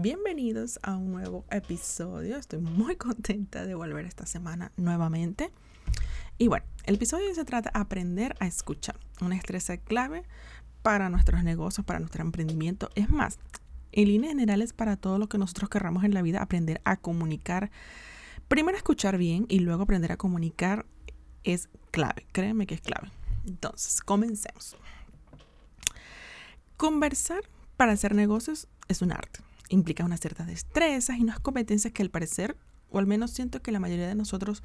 Bienvenidos a un nuevo episodio. Estoy muy contenta de volver esta semana nuevamente. Y bueno, el episodio se trata de aprender a escuchar, una estresa clave para nuestros negocios, para nuestro emprendimiento. Es más, en líneas generales para todo lo que nosotros querramos en la vida, aprender a comunicar. Primero escuchar bien y luego aprender a comunicar es clave. Créeme que es clave. Entonces, comencemos. Conversar para hacer negocios es un arte. Implica unas ciertas destrezas y unas competencias que al parecer, o al menos siento que la mayoría de nosotros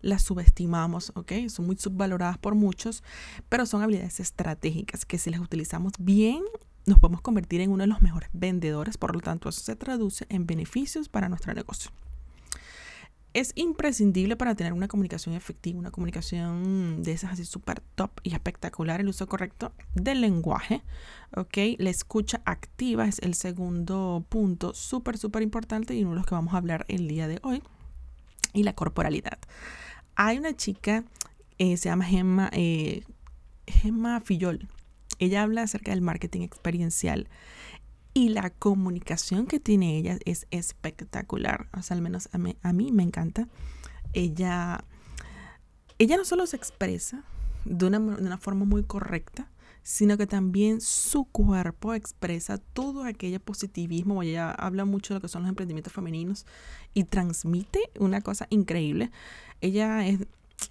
las subestimamos, ¿ok? Son muy subvaloradas por muchos, pero son habilidades estratégicas que si las utilizamos bien nos podemos convertir en uno de los mejores vendedores, por lo tanto eso se traduce en beneficios para nuestro negocio. Es imprescindible para tener una comunicación efectiva, una comunicación de esas así súper top y espectacular, el uso correcto del lenguaje, ¿ok? La escucha activa es el segundo punto súper, súper importante y uno de los que vamos a hablar el día de hoy, y la corporalidad. Hay una chica, eh, se llama Gemma, eh, Gemma Fillol, ella habla acerca del marketing experiencial y la comunicación que tiene ella es espectacular. O sea, al menos a mí, me encanta. Ella, ella no solo se expresa de una, de una forma muy correcta, sino que también su cuerpo expresa todo aquel positivismo. Ella habla mucho de lo que son los emprendimientos femeninos y transmite una cosa increíble. Ella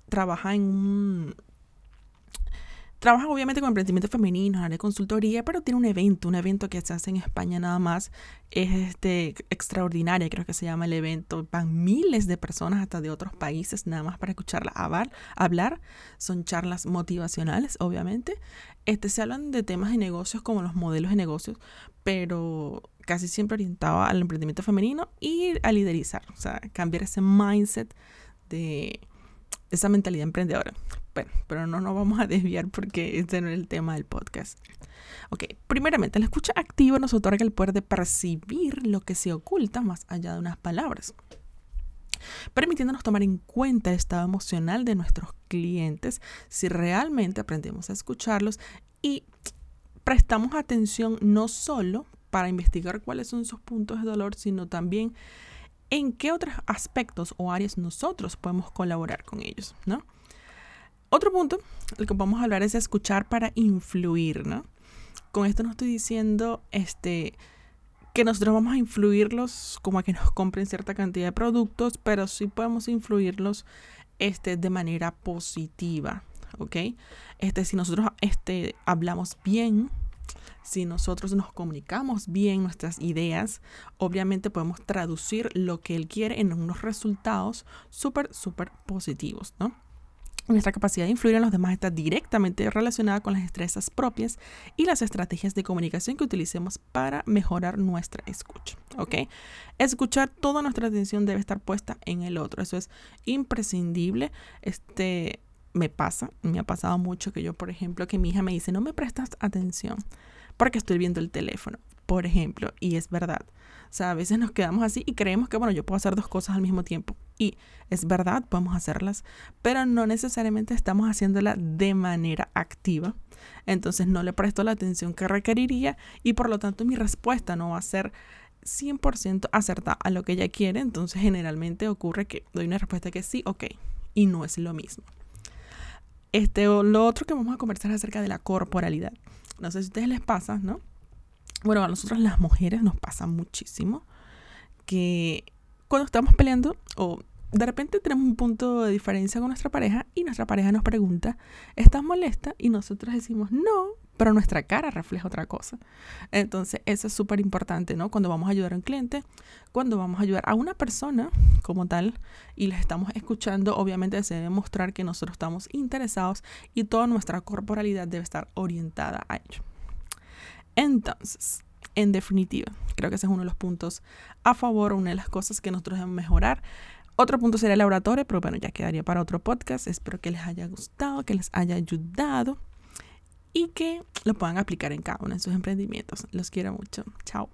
trabaja en un, Trabaja obviamente con emprendimiento femenino, de consultoría, pero tiene un evento, un evento que se hace en España nada más. Es este extraordinario, creo que se llama el evento. Van miles de personas hasta de otros países nada más para escucharla hablar. hablar. Son charlas motivacionales, obviamente. Este, se hablan de temas de negocios como los modelos de negocios, pero casi siempre orientado al emprendimiento femenino y a liderizar, o sea, cambiar ese mindset de esa mentalidad emprendedora. Bueno, pero no nos vamos a desviar porque este no es el tema del podcast. Ok, primeramente, la escucha activa nos otorga el poder de percibir lo que se oculta más allá de unas palabras, permitiéndonos tomar en cuenta el estado emocional de nuestros clientes si realmente aprendemos a escucharlos y prestamos atención no solo para investigar cuáles son sus puntos de dolor, sino también en qué otros aspectos o áreas nosotros podemos colaborar con ellos, ¿no? Otro punto del que vamos a hablar es escuchar para influir, ¿no? Con esto no estoy diciendo este, que nosotros vamos a influirlos como a que nos compren cierta cantidad de productos, pero sí podemos influirlos este, de manera positiva, ¿ok? Este, si nosotros este, hablamos bien, si nosotros nos comunicamos bien nuestras ideas, obviamente podemos traducir lo que él quiere en unos resultados súper, súper positivos, ¿no? Nuestra capacidad de influir en los demás está directamente relacionada con las destrezas propias y las estrategias de comunicación que utilicemos para mejorar nuestra escucha. ¿Ok? Escuchar toda nuestra atención debe estar puesta en el otro. Eso es imprescindible. Este me pasa, me ha pasado mucho que yo, por ejemplo, que mi hija me dice, no me prestas atención porque estoy viendo el teléfono, por ejemplo, y es verdad. O sea, a veces nos quedamos así y creemos que, bueno, yo puedo hacer dos cosas al mismo tiempo. Y es verdad, podemos hacerlas, pero no necesariamente estamos haciéndola de manera activa. Entonces no le presto la atención que requeriría y por lo tanto mi respuesta no va a ser 100% acertada a lo que ella quiere. Entonces generalmente ocurre que doy una respuesta que sí, ok, y no es lo mismo. Este, lo otro que vamos a conversar es acerca de la corporalidad. No sé si a ustedes les pasa, ¿no? Bueno, a nosotros las mujeres nos pasa muchísimo que cuando estamos peleando o de repente tenemos un punto de diferencia con nuestra pareja y nuestra pareja nos pregunta, ¿estás molesta? Y nosotros decimos, no, pero nuestra cara refleja otra cosa. Entonces, eso es súper importante, ¿no? Cuando vamos a ayudar a un cliente, cuando vamos a ayudar a una persona como tal y les estamos escuchando, obviamente se debe mostrar que nosotros estamos interesados y toda nuestra corporalidad debe estar orientada a ello. Entonces, en definitiva, creo que ese es uno de los puntos a favor, una de las cosas que nosotros debemos mejorar. Otro punto sería el laboratorio, pero bueno, ya quedaría para otro podcast. Espero que les haya gustado, que les haya ayudado y que lo puedan aplicar en cada uno de sus emprendimientos. Los quiero mucho. Chao.